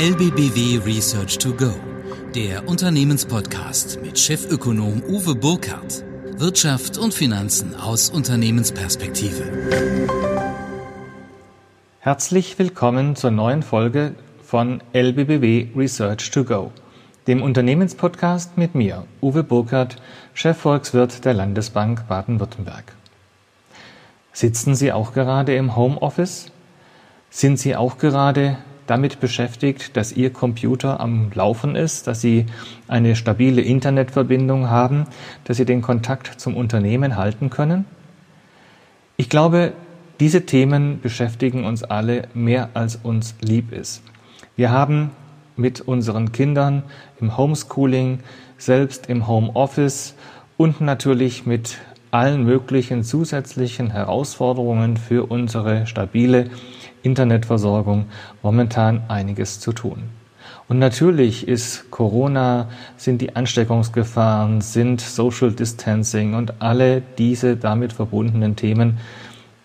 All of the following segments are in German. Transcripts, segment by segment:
LBBW Research to Go, der Unternehmenspodcast mit Chefökonom Uwe Burkhardt. Wirtschaft und Finanzen aus Unternehmensperspektive. Herzlich willkommen zur neuen Folge von LBBW Research to Go, dem Unternehmenspodcast mit mir, Uwe Burkhardt, Chefvolkswirt der Landesbank Baden-Württemberg. Sitzen Sie auch gerade im Homeoffice? Sind Sie auch gerade damit beschäftigt, dass Ihr Computer am Laufen ist, dass Sie eine stabile Internetverbindung haben, dass Sie den Kontakt zum Unternehmen halten können? Ich glaube, diese Themen beschäftigen uns alle mehr als uns lieb ist. Wir haben mit unseren Kindern im Homeschooling, selbst im Homeoffice und natürlich mit allen möglichen zusätzlichen Herausforderungen für unsere stabile Internetversorgung momentan einiges zu tun. Und natürlich ist Corona, sind die Ansteckungsgefahren, sind Social Distancing und alle diese damit verbundenen Themen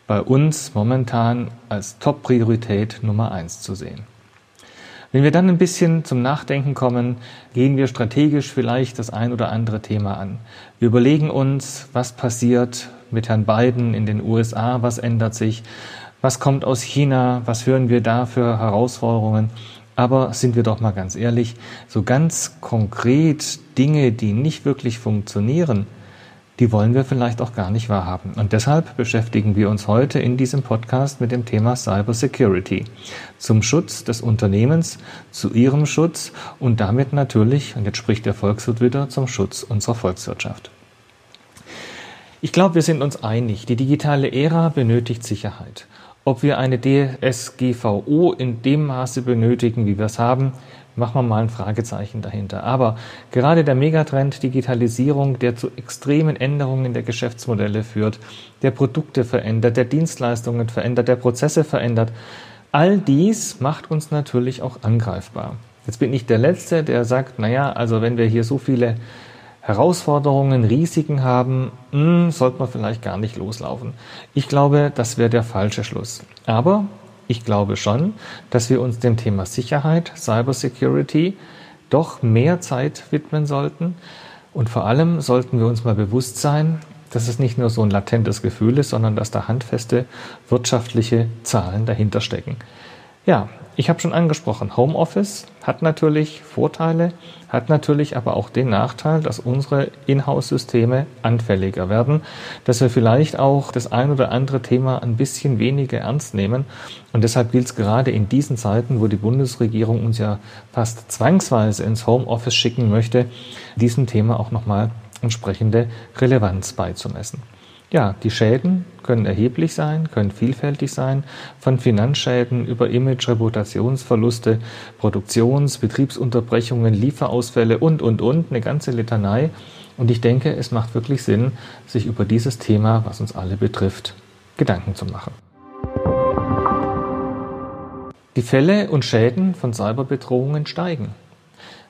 bei uns momentan als Top-Priorität Nummer eins zu sehen. Wenn wir dann ein bisschen zum Nachdenken kommen, gehen wir strategisch vielleicht das ein oder andere Thema an. Wir überlegen uns, was passiert mit Herrn Biden in den USA, was ändert sich, was kommt aus China? Was hören wir da für Herausforderungen? Aber sind wir doch mal ganz ehrlich, so ganz konkret Dinge, die nicht wirklich funktionieren, die wollen wir vielleicht auch gar nicht wahrhaben. Und deshalb beschäftigen wir uns heute in diesem Podcast mit dem Thema Cybersecurity. Zum Schutz des Unternehmens, zu ihrem Schutz und damit natürlich, und jetzt spricht der Volkswirt wieder, zum Schutz unserer Volkswirtschaft. Ich glaube, wir sind uns einig, die digitale Ära benötigt Sicherheit. Ob wir eine DSGVO in dem Maße benötigen, wie wir es haben, machen wir mal ein Fragezeichen dahinter. Aber gerade der Megatrend Digitalisierung, der zu extremen Änderungen der Geschäftsmodelle führt, der Produkte verändert, der Dienstleistungen verändert, der Prozesse verändert, all dies macht uns natürlich auch angreifbar. Jetzt bin ich der Letzte, der sagt, naja, also wenn wir hier so viele Herausforderungen, Risiken haben, mh, hm, sollte man vielleicht gar nicht loslaufen. Ich glaube, das wäre der falsche Schluss. Aber ich glaube schon, dass wir uns dem Thema Sicherheit, Cybersecurity doch mehr Zeit widmen sollten. Und vor allem sollten wir uns mal bewusst sein, dass es nicht nur so ein latentes Gefühl ist, sondern dass da handfeste wirtschaftliche Zahlen dahinter stecken. Ja, ich habe schon angesprochen, Homeoffice hat natürlich Vorteile, hat natürlich aber auch den Nachteil, dass unsere Inhouse-Systeme anfälliger werden, dass wir vielleicht auch das ein oder andere Thema ein bisschen weniger ernst nehmen. Und deshalb gilt es gerade in diesen Zeiten, wo die Bundesregierung uns ja fast zwangsweise ins Homeoffice schicken möchte, diesem Thema auch nochmal entsprechende Relevanz beizumessen. Ja, die Schäden können erheblich sein, können vielfältig sein, von Finanzschäden über Image, Reputationsverluste, Produktions-, Betriebsunterbrechungen, Lieferausfälle und, und, und, eine ganze Litanei. Und ich denke, es macht wirklich Sinn, sich über dieses Thema, was uns alle betrifft, Gedanken zu machen. Die Fälle und Schäden von Cyberbedrohungen steigen.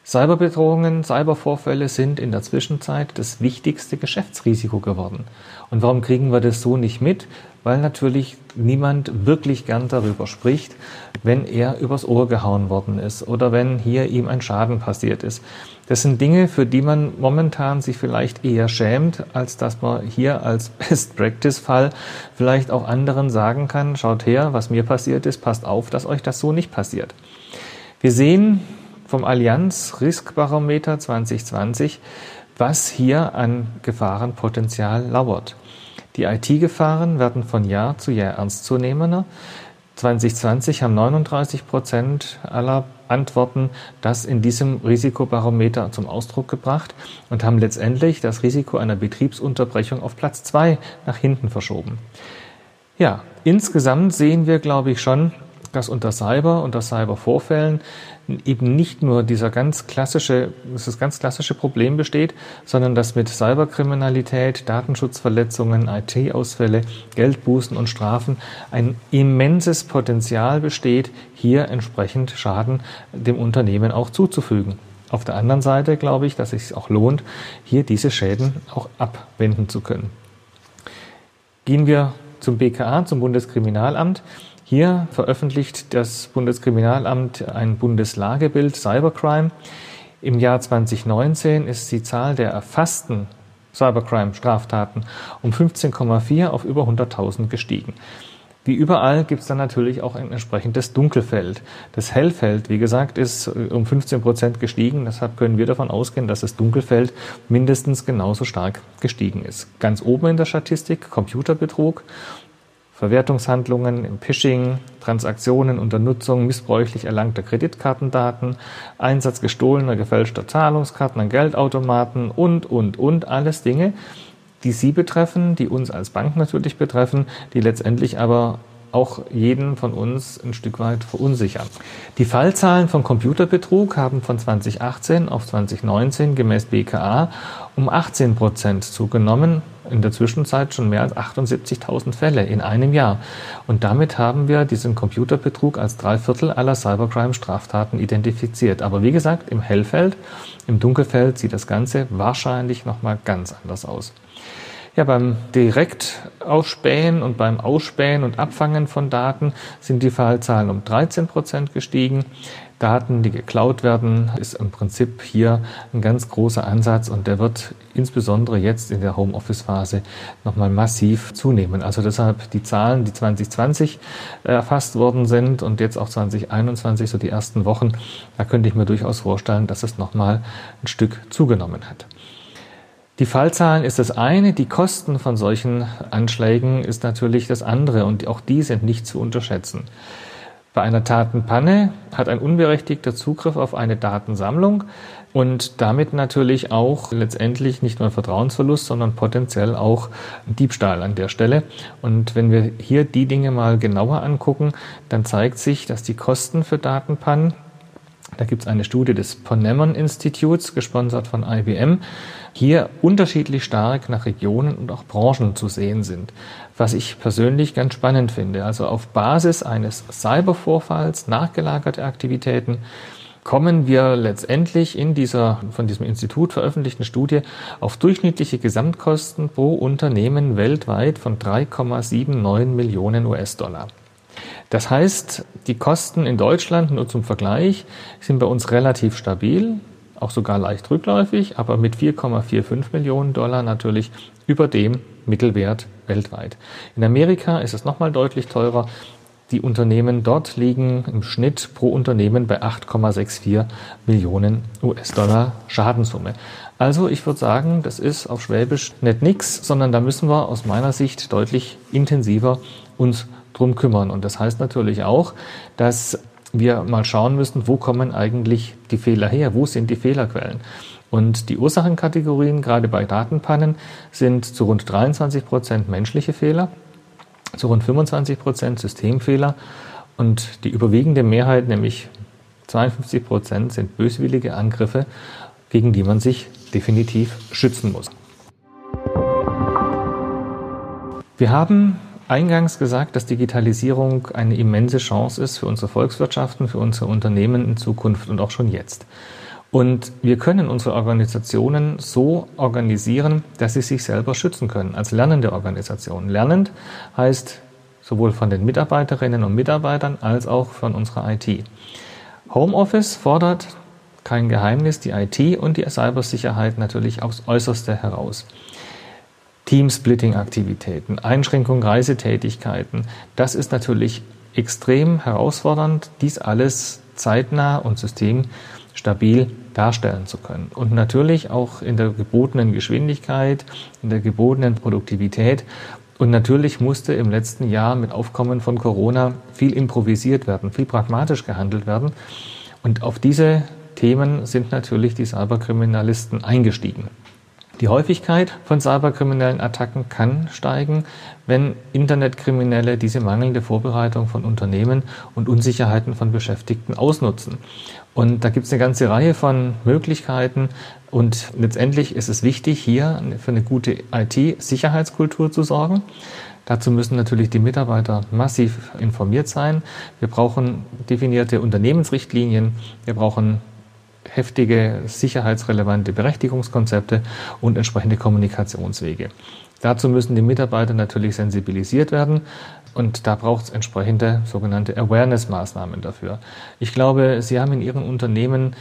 Cyberbedrohungen, Cybervorfälle sind in der Zwischenzeit das wichtigste Geschäftsrisiko geworden. Und warum kriegen wir das so nicht mit? Weil natürlich niemand wirklich gern darüber spricht, wenn er übers Ohr gehauen worden ist oder wenn hier ihm ein Schaden passiert ist. Das sind Dinge, für die man momentan sich vielleicht eher schämt, als dass man hier als Best-Practice-Fall vielleicht auch anderen sagen kann, schaut her, was mir passiert ist, passt auf, dass euch das so nicht passiert. Wir sehen, vom Allianz Riskbarometer 2020, was hier an Gefahrenpotenzial lauert. Die IT-Gefahren werden von Jahr zu Jahr ernstzunehmender. 2020 haben 39 Prozent aller Antworten das in diesem Risikobarometer zum Ausdruck gebracht und haben letztendlich das Risiko einer Betriebsunterbrechung auf Platz zwei nach hinten verschoben. Ja, insgesamt sehen wir, glaube ich, schon, dass unter Cyber, unter Cybervorfällen eben nicht nur dieser ganz klassische, das ganz klassische Problem besteht, sondern dass mit Cyberkriminalität, Datenschutzverletzungen, IT-Ausfälle, Geldbußen und Strafen ein immenses Potenzial besteht, hier entsprechend Schaden dem Unternehmen auch zuzufügen. Auf der anderen Seite glaube ich, dass es sich auch lohnt, hier diese Schäden auch abwenden zu können. Gehen wir zum BKA, zum Bundeskriminalamt. Hier veröffentlicht das Bundeskriminalamt ein Bundeslagebild Cybercrime. Im Jahr 2019 ist die Zahl der erfassten Cybercrime-Straftaten um 15,4 auf über 100.000 gestiegen. Wie überall gibt es dann natürlich auch ein entsprechendes Dunkelfeld. Das Hellfeld, wie gesagt, ist äh, um 15 Prozent gestiegen. Deshalb können wir davon ausgehen, dass das Dunkelfeld mindestens genauso stark gestiegen ist. Ganz oben in der Statistik Computerbetrug, Verwertungshandlungen im Phishing, Transaktionen unter Nutzung missbräuchlich erlangter Kreditkartendaten, Einsatz gestohlener, gefälschter Zahlungskarten an Geldautomaten und, und, und alles Dinge, die Sie betreffen, die uns als Bank natürlich betreffen, die letztendlich aber auch jeden von uns ein Stück weit verunsichern. Die Fallzahlen von Computerbetrug haben von 2018 auf 2019 gemäß BKA um 18 Prozent zugenommen. In der Zwischenzeit schon mehr als 78.000 Fälle in einem Jahr. Und damit haben wir diesen Computerbetrug als drei Viertel aller Cybercrime-Straftaten identifiziert. Aber wie gesagt, im Hellfeld, im Dunkelfeld sieht das Ganze wahrscheinlich nochmal ganz anders aus. Ja, beim Direktausspähen und beim Ausspähen und Abfangen von Daten sind die Fallzahlen um 13 Prozent gestiegen. Daten, die geklaut werden, ist im Prinzip hier ein ganz großer Ansatz und der wird insbesondere jetzt in der Homeoffice-Phase nochmal massiv zunehmen. Also deshalb die Zahlen, die 2020 erfasst worden sind und jetzt auch 2021, so die ersten Wochen, da könnte ich mir durchaus vorstellen, dass es nochmal ein Stück zugenommen hat. Die Fallzahlen ist das eine, die Kosten von solchen Anschlägen ist natürlich das andere und auch die sind nicht zu unterschätzen. Bei einer Datenpanne hat ein unberechtigter Zugriff auf eine Datensammlung und damit natürlich auch letztendlich nicht nur Vertrauensverlust, sondern potenziell auch Diebstahl an der Stelle. Und wenn wir hier die Dinge mal genauer angucken, dann zeigt sich, dass die Kosten für Datenpannen da gibt es eine Studie des Ponemon Instituts, gesponsert von IBM, hier unterschiedlich stark nach Regionen und auch Branchen zu sehen sind. Was ich persönlich ganz spannend finde. Also auf Basis eines Cybervorfalls nachgelagerte Aktivitäten kommen wir letztendlich in dieser von diesem Institut veröffentlichten Studie auf durchschnittliche Gesamtkosten pro Unternehmen weltweit von 3,79 Millionen US-Dollar. Das heißt, die Kosten in Deutschland, nur zum Vergleich, sind bei uns relativ stabil, auch sogar leicht rückläufig, aber mit 4,45 Millionen Dollar natürlich über dem Mittelwert weltweit. In Amerika ist es nochmal deutlich teurer. Die Unternehmen dort liegen im Schnitt pro Unternehmen bei 8,64 Millionen US-Dollar Schadenssumme. Also ich würde sagen, das ist auf Schwäbisch nicht nix, sondern da müssen wir aus meiner Sicht deutlich intensiver uns drum kümmern. Und das heißt natürlich auch, dass wir mal schauen müssen, wo kommen eigentlich die Fehler her? Wo sind die Fehlerquellen? Und die Ursachenkategorien, gerade bei Datenpannen, sind zu rund 23 Prozent menschliche Fehler, zu rund 25 Prozent Systemfehler und die überwiegende Mehrheit, nämlich 52 Prozent, sind böswillige Angriffe, gegen die man sich definitiv schützen muss. Wir haben eingangs gesagt, dass Digitalisierung eine immense Chance ist für unsere Volkswirtschaften, für unsere Unternehmen in Zukunft und auch schon jetzt. Und wir können unsere Organisationen so organisieren, dass sie sich selber schützen können, als lernende Organisation. Lernend heißt sowohl von den Mitarbeiterinnen und Mitarbeitern als auch von unserer IT. Homeoffice fordert kein Geheimnis die IT und die Cybersicherheit natürlich aufs Äußerste heraus. Teamsplitting-Aktivitäten, Einschränkung Reisetätigkeiten. Das ist natürlich extrem herausfordernd, dies alles zeitnah und systemstabil darstellen zu können. Und natürlich auch in der gebotenen Geschwindigkeit, in der gebotenen Produktivität. Und natürlich musste im letzten Jahr mit Aufkommen von Corona viel improvisiert werden, viel pragmatisch gehandelt werden. Und auf diese Themen sind natürlich die Cyberkriminalisten eingestiegen. Die Häufigkeit von cyberkriminellen Attacken kann steigen, wenn Internetkriminelle diese mangelnde Vorbereitung von Unternehmen und Unsicherheiten von Beschäftigten ausnutzen. Und da gibt es eine ganze Reihe von Möglichkeiten. Und letztendlich ist es wichtig, hier für eine gute IT-Sicherheitskultur zu sorgen. Dazu müssen natürlich die Mitarbeiter massiv informiert sein. Wir brauchen definierte Unternehmensrichtlinien. Wir brauchen heftige, sicherheitsrelevante Berechtigungskonzepte und entsprechende Kommunikationswege. Dazu müssen die Mitarbeiter natürlich sensibilisiert werden. Und da braucht es entsprechende sogenannte Awareness-Maßnahmen dafür. Ich glaube, Sie haben in Ihren Unternehmen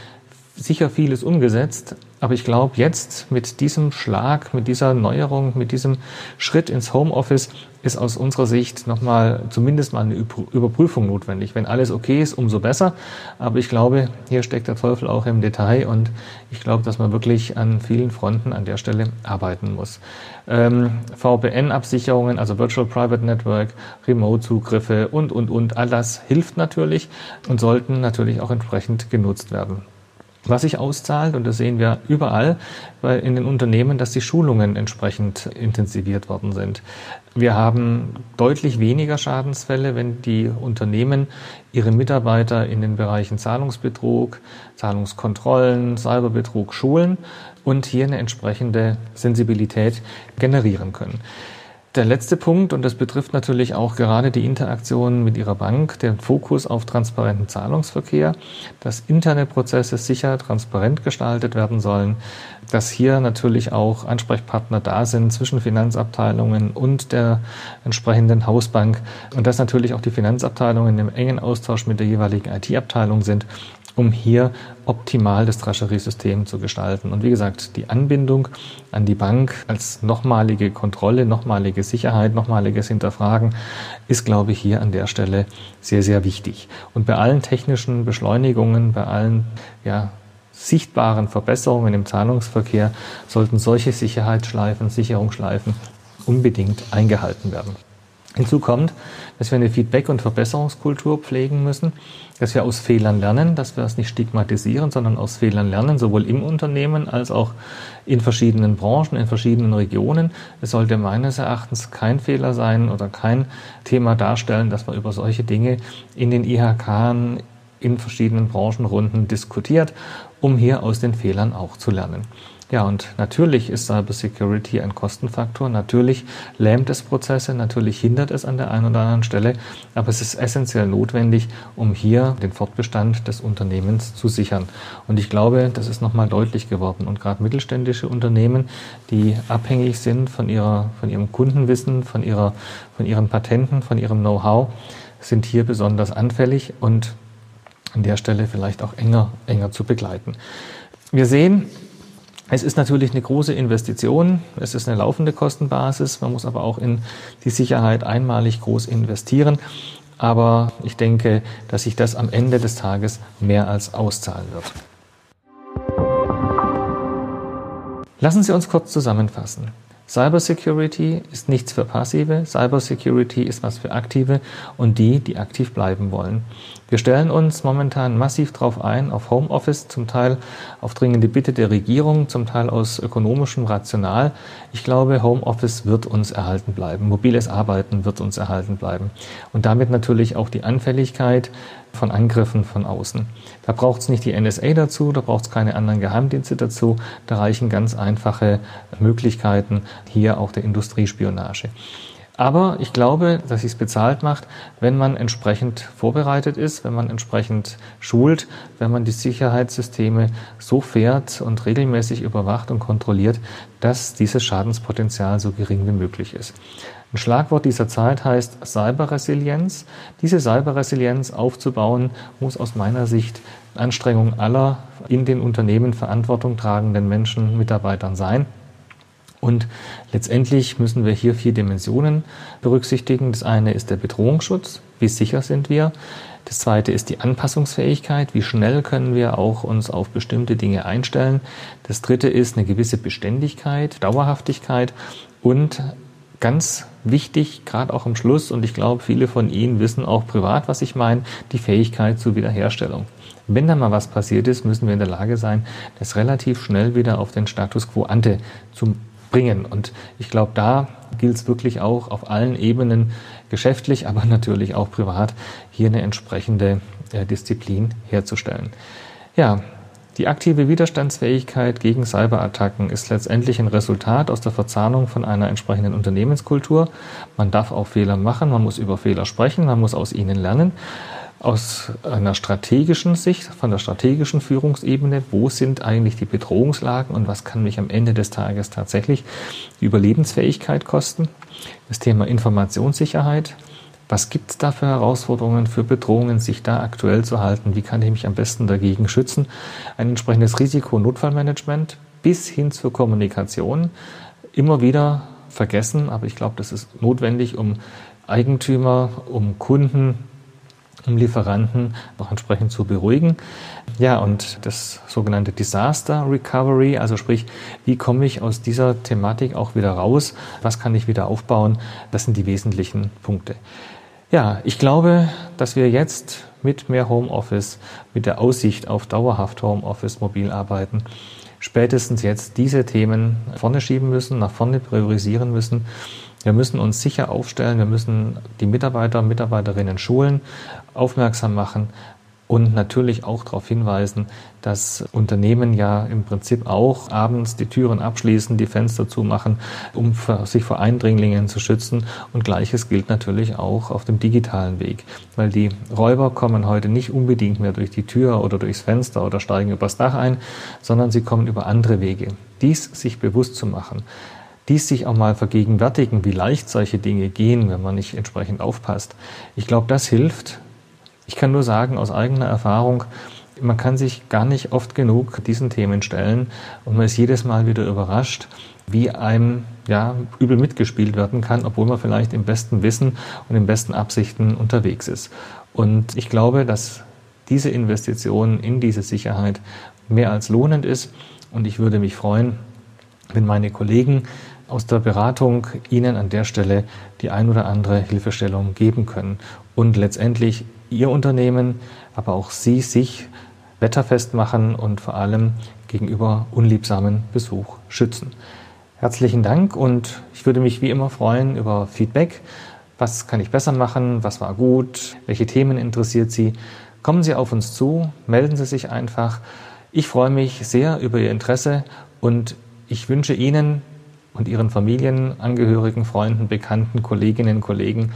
sicher vieles umgesetzt, aber ich glaube, jetzt mit diesem Schlag, mit dieser Neuerung, mit diesem Schritt ins Homeoffice ist aus unserer Sicht nochmal zumindest mal eine Überprüfung notwendig. Wenn alles okay ist, umso besser. Aber ich glaube, hier steckt der Teufel auch im Detail und ich glaube, dass man wirklich an vielen Fronten an der Stelle arbeiten muss. Ähm, VPN-Absicherungen, also Virtual Private Network, Remote-Zugriffe und, und, und, all das hilft natürlich und sollten natürlich auch entsprechend genutzt werden. Was sich auszahlt, und das sehen wir überall in den Unternehmen, dass die Schulungen entsprechend intensiviert worden sind. Wir haben deutlich weniger Schadensfälle, wenn die Unternehmen ihre Mitarbeiter in den Bereichen Zahlungsbetrug, Zahlungskontrollen, Cyberbetrug schulen und hier eine entsprechende Sensibilität generieren können. Der letzte Punkt, und das betrifft natürlich auch gerade die Interaktion mit Ihrer Bank, der Fokus auf transparenten Zahlungsverkehr, dass interne Prozesse sicher transparent gestaltet werden sollen, dass hier natürlich auch Ansprechpartner da sind zwischen Finanzabteilungen und der entsprechenden Hausbank und dass natürlich auch die Finanzabteilungen im engen Austausch mit der jeweiligen IT-Abteilung sind um hier optimal das Treasury-System zu gestalten. Und wie gesagt, die Anbindung an die Bank als nochmalige Kontrolle, nochmalige Sicherheit, nochmaliges Hinterfragen ist, glaube ich, hier an der Stelle sehr, sehr wichtig. Und bei allen technischen Beschleunigungen, bei allen ja, sichtbaren Verbesserungen im Zahlungsverkehr sollten solche Sicherheitsschleifen, Sicherungsschleifen unbedingt eingehalten werden. Hinzu kommt, dass wir eine Feedback- und Verbesserungskultur pflegen müssen, dass wir aus Fehlern lernen, dass wir es nicht stigmatisieren, sondern aus Fehlern lernen, sowohl im Unternehmen als auch in verschiedenen Branchen, in verschiedenen Regionen. Es sollte meines Erachtens kein Fehler sein oder kein Thema darstellen, dass man über solche Dinge in den IHK in verschiedenen Branchenrunden diskutiert, um hier aus den Fehlern auch zu lernen. Ja, und natürlich ist Cybersecurity ein Kostenfaktor. Natürlich lähmt es Prozesse, natürlich hindert es an der einen oder anderen Stelle, aber es ist essentiell notwendig, um hier den Fortbestand des Unternehmens zu sichern. Und ich glaube, das ist nochmal deutlich geworden. Und gerade mittelständische Unternehmen, die abhängig sind von ihrer, von ihrem Kundenwissen, von ihrer, von ihren Patenten, von ihrem Know-how, sind hier besonders anfällig und an der Stelle vielleicht auch enger, enger zu begleiten. Wir sehen, es ist natürlich eine große Investition, es ist eine laufende Kostenbasis, man muss aber auch in die Sicherheit einmalig groß investieren. Aber ich denke, dass sich das am Ende des Tages mehr als auszahlen wird. Lassen Sie uns kurz zusammenfassen. Cybersecurity ist nichts für Passive, Cybersecurity ist was für Aktive und die, die aktiv bleiben wollen. Wir stellen uns momentan massiv darauf ein, auf Homeoffice, zum Teil auf dringende Bitte der Regierung, zum Teil aus ökonomischem Rational. Ich glaube, Homeoffice wird uns erhalten bleiben. Mobiles Arbeiten wird uns erhalten bleiben. Und damit natürlich auch die Anfälligkeit von Angriffen von außen. Da braucht es nicht die NSA dazu, da braucht es keine anderen Geheimdienste dazu. Da reichen ganz einfache Möglichkeiten hier auch der Industriespionage. Aber ich glaube, dass es bezahlt macht, wenn man entsprechend vorbereitet ist, wenn man entsprechend schult, wenn man die Sicherheitssysteme so fährt und regelmäßig überwacht und kontrolliert, dass dieses Schadenspotenzial so gering wie möglich ist. Ein Schlagwort dieser Zeit heißt Cyberresilienz. Diese Cyberresilienz aufzubauen, muss aus meiner Sicht Anstrengung aller in den Unternehmen Verantwortung tragenden Menschen, Mitarbeitern sein. Und letztendlich müssen wir hier vier Dimensionen berücksichtigen. Das eine ist der Bedrohungsschutz. Wie sicher sind wir? Das zweite ist die Anpassungsfähigkeit. Wie schnell können wir auch uns auf bestimmte Dinge einstellen? Das dritte ist eine gewisse Beständigkeit, Dauerhaftigkeit und ganz wichtig, gerade auch am Schluss, und ich glaube, viele von Ihnen wissen auch privat, was ich meine, die Fähigkeit zur Wiederherstellung. Wenn da mal was passiert ist, müssen wir in der Lage sein, das relativ schnell wieder auf den Status quo ante zu bringen. Und ich glaube, da gilt es wirklich auch auf allen Ebenen, geschäftlich, aber natürlich auch privat, hier eine entsprechende äh, Disziplin herzustellen. Ja, die aktive Widerstandsfähigkeit gegen Cyberattacken ist letztendlich ein Resultat aus der Verzahnung von einer entsprechenden Unternehmenskultur. Man darf auch Fehler machen, man muss über Fehler sprechen, man muss aus ihnen lernen aus einer strategischen Sicht, von der strategischen Führungsebene, wo sind eigentlich die Bedrohungslagen und was kann mich am Ende des Tages tatsächlich die Überlebensfähigkeit kosten. Das Thema Informationssicherheit, Was gibt es da für Herausforderungen, für Bedrohungen, sich da aktuell zu halten? Wie kann ich mich am besten dagegen schützen? Ein entsprechendes Risiko-Notfallmanagement bis hin zur Kommunikation. Immer wieder vergessen, aber ich glaube, das ist notwendig, um Eigentümer, um Kunden, um Lieferanten noch entsprechend zu beruhigen. Ja, und das sogenannte Disaster Recovery, also sprich, wie komme ich aus dieser Thematik auch wieder raus? Was kann ich wieder aufbauen? Das sind die wesentlichen Punkte. Ja, ich glaube, dass wir jetzt mit mehr Homeoffice, mit der Aussicht auf dauerhaft Homeoffice mobil arbeiten, spätestens jetzt diese Themen vorne schieben müssen, nach vorne priorisieren müssen. Wir müssen uns sicher aufstellen, wir müssen die Mitarbeiter, Mitarbeiterinnen schulen, aufmerksam machen und natürlich auch darauf hinweisen, dass Unternehmen ja im Prinzip auch abends die Türen abschließen, die Fenster zumachen, um sich vor Eindringlingen zu schützen. Und gleiches gilt natürlich auch auf dem digitalen Weg, weil die Räuber kommen heute nicht unbedingt mehr durch die Tür oder durchs Fenster oder steigen übers Dach ein, sondern sie kommen über andere Wege. Dies sich bewusst zu machen, dies sich auch mal vergegenwärtigen, wie leicht solche Dinge gehen, wenn man nicht entsprechend aufpasst. Ich glaube, das hilft, ich kann nur sagen, aus eigener Erfahrung, man kann sich gar nicht oft genug diesen Themen stellen und man ist jedes Mal wieder überrascht, wie einem ja, übel mitgespielt werden kann, obwohl man vielleicht im besten Wissen und in besten Absichten unterwegs ist. Und ich glaube, dass diese Investition in diese Sicherheit mehr als lohnend ist und ich würde mich freuen, wenn meine Kollegen aus der Beratung Ihnen an der Stelle die ein oder andere Hilfestellung geben können und letztendlich Ihr Unternehmen, aber auch Sie sich wetterfest machen und vor allem gegenüber unliebsamen Besuch schützen. Herzlichen Dank und ich würde mich wie immer freuen über Feedback. Was kann ich besser machen? Was war gut? Welche Themen interessiert Sie? Kommen Sie auf uns zu, melden Sie sich einfach. Ich freue mich sehr über Ihr Interesse und ich wünsche Ihnen und Ihren Familienangehörigen, Freunden, Bekannten, Kolleginnen und Kollegen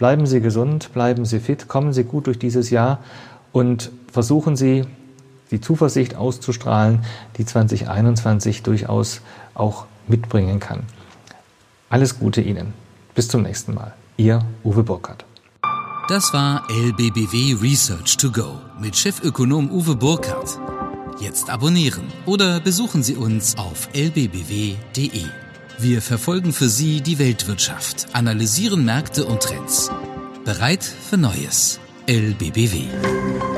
Bleiben Sie gesund, bleiben Sie fit, kommen Sie gut durch dieses Jahr und versuchen Sie, die Zuversicht auszustrahlen, die 2021 durchaus auch mitbringen kann. Alles Gute Ihnen. Bis zum nächsten Mal. Ihr Uwe Burkhardt. Das war LBBW Research to Go mit Chefökonom Uwe Burkhardt. Jetzt abonnieren oder besuchen Sie uns auf lbbw.de. Wir verfolgen für Sie die Weltwirtschaft, analysieren Märkte und Trends. Bereit für Neues. LBBW.